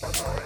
Bye-bye.